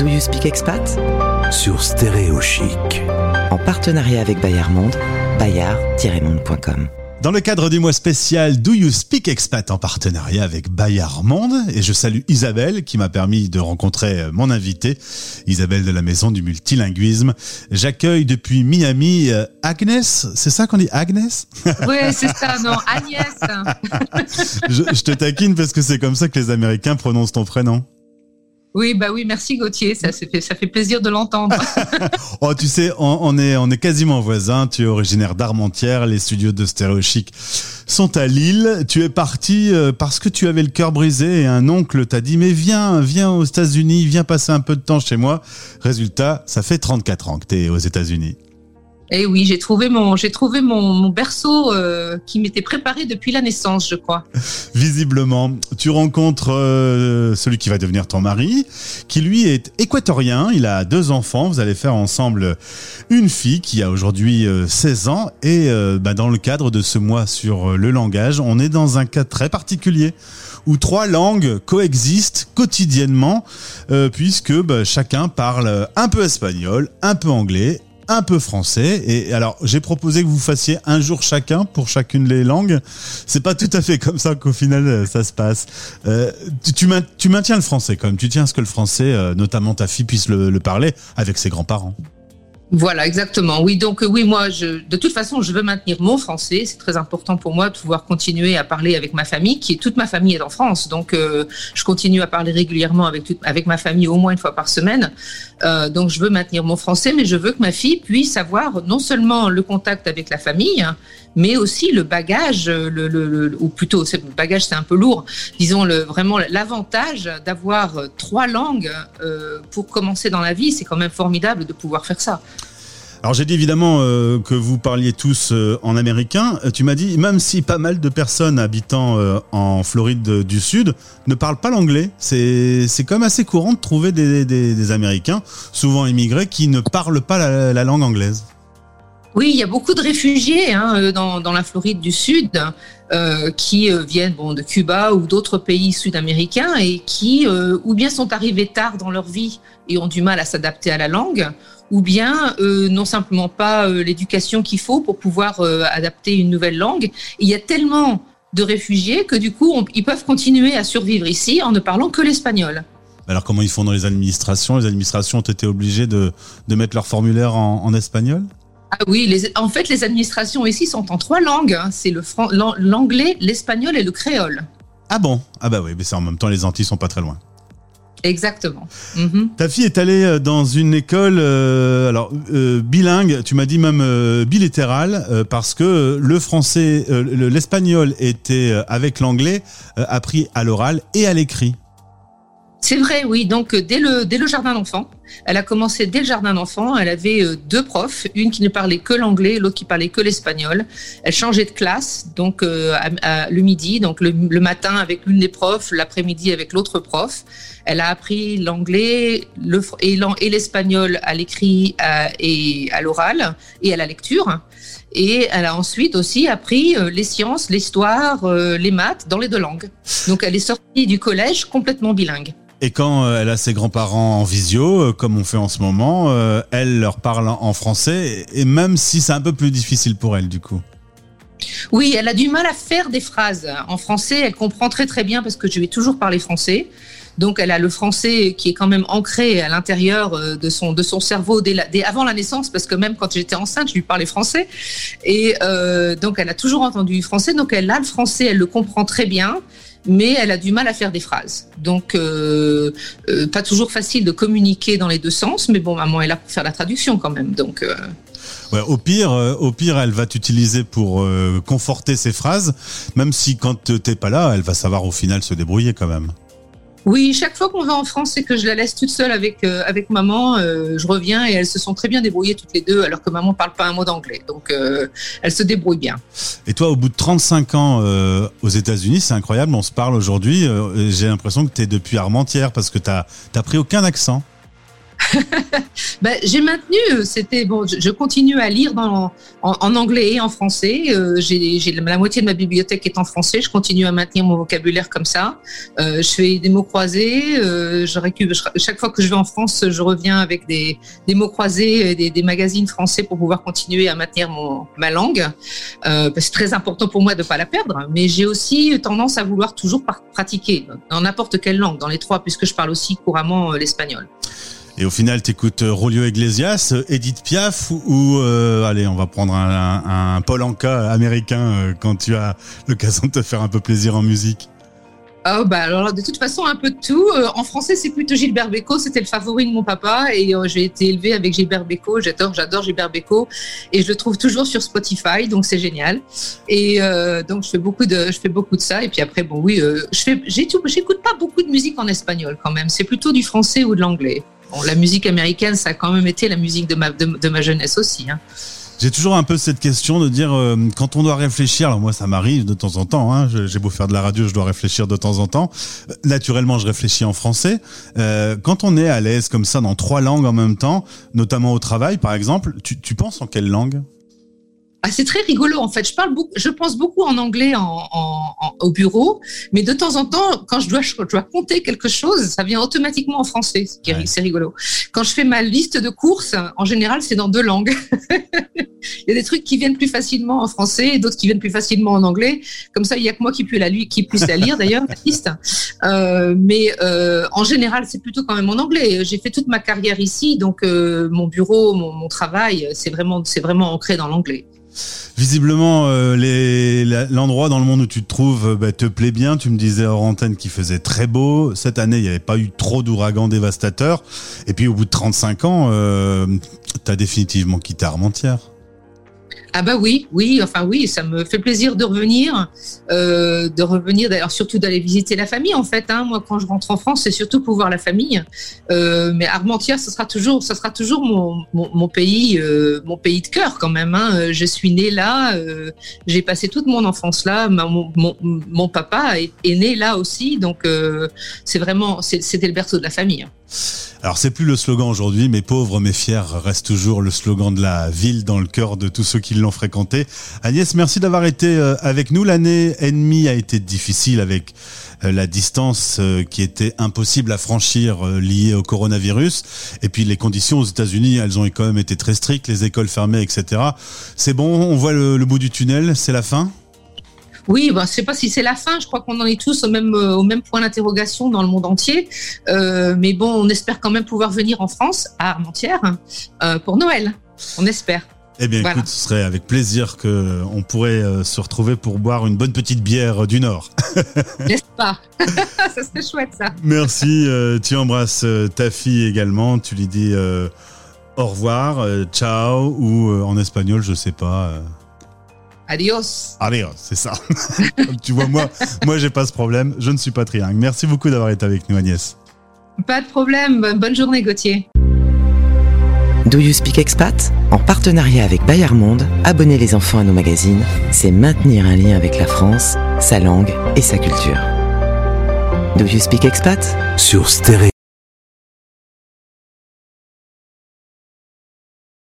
Do You Speak Expat? Sur Stéréo Chic. En partenariat avec Bayard Monde, bayard-monde.com. Dans le cadre du mois spécial Do You Speak Expat en partenariat avec Bayard Monde, et je salue Isabelle qui m'a permis de rencontrer mon invité, Isabelle de la Maison du Multilinguisme. J'accueille depuis Miami euh, Agnès, c'est ça qu'on dit Agnès Oui, c'est ça, non, Agnès. je, je te taquine parce que c'est comme ça que les Américains prononcent ton prénom. Oui, bah oui, merci Gauthier, ça, fait, ça fait plaisir de l'entendre. oh, tu sais, on, est, on est quasiment voisins. Tu es originaire d'Armentières, les studios de Stéréo Chic sont à Lille. Tu es parti euh, parce que tu avais le cœur brisé et un oncle t'a dit mais viens, viens aux États-Unis, viens passer un peu de temps chez moi. Résultat, ça fait 34 ans que tu es aux États-Unis. Eh oui, j'ai trouvé mon, j'ai trouvé mon, berceau euh, qui m'était préparé depuis la naissance, je crois. Visiblement, tu rencontres euh, celui qui va devenir ton mari, qui lui est équatorien. Il a deux enfants. Vous allez faire ensemble une fille qui a aujourd'hui 16 euh, ans. Et bah, dans le cadre de ce mois sur le langage, on est dans un cas très particulier où trois langues coexistent quotidiennement, puisque bah, chacun parle un peu espagnol, un peu anglais un peu français. Et alors, j'ai proposé que vous fassiez un jour chacun pour chacune des langues. C'est pas tout à fait comme ça qu'au final euh, ça se passe. Euh, tu, tu, maintiens le français quand même. Tu tiens à ce que le français, euh, notamment ta fille, puisse le parler avec ses grands-parents. Voilà, exactement. Oui, donc euh, oui, moi, je, de toute façon, je veux maintenir mon français. C'est très important pour moi de pouvoir continuer à parler avec ma famille, qui toute ma famille est en France. Donc, euh, je continue à parler régulièrement avec avec ma famille au moins une fois par semaine. Euh, donc, je veux maintenir mon français, mais je veux que ma fille puisse avoir non seulement le contact avec la famille, mais aussi le bagage, le, le, ou plutôt, le bagage, c'est un peu lourd. Disons le vraiment l'avantage d'avoir trois langues pour commencer dans la vie. C'est quand même formidable de pouvoir faire ça. Alors j'ai dit évidemment euh, que vous parliez tous euh, en américain. Euh, tu m'as dit même si pas mal de personnes habitant en Floride du Sud ne parlent pas l'anglais, c'est quand même assez courant de trouver des, Américains, souvent immigrés, qui ne parlent pas la langue anglaise. Oui, il y a beaucoup de réfugiés hein, dans, dans, la Floride du Sud euh, qui viennent bon, de Cuba ou d'autres pays sud-américains et qui euh, ou bien sont arrivés tard dans leur vie et ont du mal à s'adapter à la langue, ou bien euh, non simplement pas euh, l'éducation qu'il faut pour pouvoir euh, adapter une nouvelle langue. il y a tellement de réfugiés que du coup, ils peuvent continuer à survivre ici en ne parlant que l'espagnol. Alors comment ils font dans les administrations? Les administrations ont été obligées de, de mettre leur formulaire en, en espagnol? Ah oui, les, en fait, les administrations ici sont en trois langues. Hein. C'est l'anglais, l'espagnol et le créole. Ah bon? Ah bah oui, mais c'est en même temps, les Antilles sont pas très loin. Exactement. Mhm. Ta fille est allée euh, dans une école, euh, alors euh, bilingue, tu m'as dit même bilittéral, parce que le français, l'espagnol était avec l'anglais appris à l'oral et à l'écrit. C'est vrai, oui. Donc dès le dès le jardin d'enfants, elle a commencé dès le jardin d'enfants. Elle avait deux profs, une qui ne parlait que l'anglais, l'autre qui parlait que l'espagnol. Elle changeait de classe, donc le midi, donc le, matin avec l'une des profs, l'après-midi avec l'autre prof. Elle a appris l'anglais le, et l'espagnol à l'écrit euh, et à l'oral et à la lecture. Et elle a ensuite aussi appris euh, les sciences, l'histoire, euh, les maths dans les deux langues. Donc elle est sortie du collège complètement bilingue. Et quand elle a ses grands-parents en visio, comme on fait en ce moment, elle leur parle en français, et même si c'est un peu plus difficile pour elle du coup. Oui, elle a du mal à faire des phrases. En français, elle comprend très très bien parce que je vais toujours parler français. Donc, elle a le français qui est quand même ancré à l'intérieur euh, de son, de son cerveau dès, avant la naissance, parce que même quand j'étais enceinte, je lui parlais français. Et euh, donc, elle a toujours entendu français. Donc, elle a le français, elle le comprend très bien mais elle a du mal à faire des phrases. Donc, euh, pas toujours facile de communiquer dans les deux sens, mais bon, maman est là pour faire la traduction quand même. Donc, au pire, au pire, elle va t'utiliser pour conforter ses phrases, même si quand t'es pas là, elle va savoir au final se débrouiller quand même. Oui, chaque fois qu'on va en France et que je la laisse toute seule avec, euh, maman, euh, je reviens et elles se sont très bien débrouillées toutes les deux, alors que maman parle pas un mot d'anglais. Donc, euh, elles se débrouillent bien. Et toi, au bout de 35 ans aux États-Unis, c'est incroyable, on se parle aujourd'hui. J'ai l'impression que tu es depuis Armentières parce que tu n'as pris aucun accent. ben, J'ai maintenu, c'était bon, je, continue à lire dans, en, anglais et en français. Euh, j'ai la moitié de ma bibliothèque est en français. Je continue à maintenir mon vocabulaire comme ça. Euh, je fais des mots croisés. Euh, je récupère, chaque fois que je vais en France, je reviens avec des, des mots croisés, des, des, magazines français pour pouvoir continuer à maintenir mon, ma langue. Euh, c'est très important pour moi de pas la perdre. Mais j'ai aussi tendance à vouloir toujours pratiquer dans n'importe quelle langue, dans les trois, puisque je parle aussi couramment l'espagnol. Et au final, t'écoutes euh, Rolio Iglesias, euh, Edith Piaf ou, euh, allez, on va prendre un, un, Paul Anka américain quand tu as l'occasion de te faire un peu plaisir en musique Oh bah alors de toute façon un peu de tout. en français c'est plutôt Gilbert Bécaud, c'était le favori de mon papa et j'ai été élevée avec Gilbert Bécaud. J'adore, j'adore Gilbert Bécaud et je le trouve toujours sur Spotify, donc c'est génial. Et donc je fais beaucoup de, je fais beaucoup de ça et puis après bon oui, je fais, j'écoute pas beaucoup de musique en espagnol quand même. C'est plutôt du français ou de l'anglais la musique américaine, ça a quand même été la musique de ma, de, ma jeunesse aussi. Hein. J'ai toujours un peu cette question de dire euh, quand on doit réfléchir. Alors moi, ça m'arrive de temps en temps. Hein, J'ai beau faire de la radio, je dois réfléchir de temps en temps. Euh, naturellement, je réfléchis en français. Euh, quand on est à l'aise comme ça dans trois langues en même temps, notamment au travail, par exemple, tu, tu penses en quelle langue? Ah, c'est très rigolo en fait. Je parle beaucoup, je pense beaucoup en anglais en, au bureau, mais de temps en temps, quand je dois, je dois compter quelque chose, ça vient automatiquement en français. C'est rigolo. Quand je fais ma liste de courses, en général, c'est dans deux langues. il y a des trucs qui viennent plus facilement en français et d'autres qui viennent plus facilement en anglais. Comme ça, il y a que moi qui puis la, qui puisse la lire d'ailleurs la liste. Euh, mais euh, en général, c'est plutôt quand même en anglais. J'ai fait toute ma carrière ici, donc euh, mon bureau, mon, mon travail, c'est vraiment, c'est vraiment ancré dans l'anglais. Visiblement, euh, l'endroit dans le monde où tu te trouves euh, bah, te plaît bien. Tu me disais hors antenne qu'il faisait très beau. Cette année, il n'y avait pas eu trop d'ouragans dévastateurs. Et puis, au bout de 35 ans, euh, tu as définitivement quitté Armentières. Ah bah oui, oui, enfin oui, ça me fait plaisir de revenir, euh, de revenir d'ailleurs surtout d'aller visiter la famille en fait. Hein. Moi, quand je rentre en France, c'est surtout pour voir la famille. Euh, mais Armentières, ce sera toujours, ça sera toujours mon, pays, euh, mon pays de cœur quand même. Hein. Je suis née là, j'ai passé toute mon enfance là. Mon, papa est, né là aussi, donc c'est vraiment, c'était le berceau de la famille. Hein. Alors c'est plus le slogan aujourd'hui, mais pauvres mais fiers reste toujours le slogan de la ville dans le cœur de tous ceux qui l'ont fréquenté. Agnès, merci d'avoir été euh, avec nous. L'année ennemie a été difficile avec euh, la distance euh, qui était impossible à franchir liée au coronavirus. Et puis les conditions aux États-Unis, elles ont quand même été très strictes, les écoles fermées, etc. C'est bon, on voit le bout du tunnel, c'est la fin? Oui, bah, je ne sais pas si c'est la fin. Je crois qu'on en est tous au même, point d'interrogation dans le monde entier. Mais bon, on espère quand même pouvoir venir en France, à Armentières, pour Noël. On espère. Eh bien, écoute, ce serait avec plaisir que on pourrait se retrouver pour boire une bonne petite bière du Nord. N'est-ce pas? Ça serait chouette, ça. Merci. tu embrasses ta fille également. Tu lui dis au revoir, ciao, ou en espagnol, je sais pas. Adios. Adios, c'est ça. tu vois, moi, moi, j'ai pas ce problème. Je ne suis pas trilingue. Merci beaucoup d'avoir été avec nous, Agnès. Pas de problème. Bonne journée, Gauthier. Do You Speak Expat? En partenariat avec Bayard Monde, abonner les enfants à nos magazines, c'est maintenir un lien avec la France, sa langue et sa culture. Do You Speak Expat? Sur Stéréo.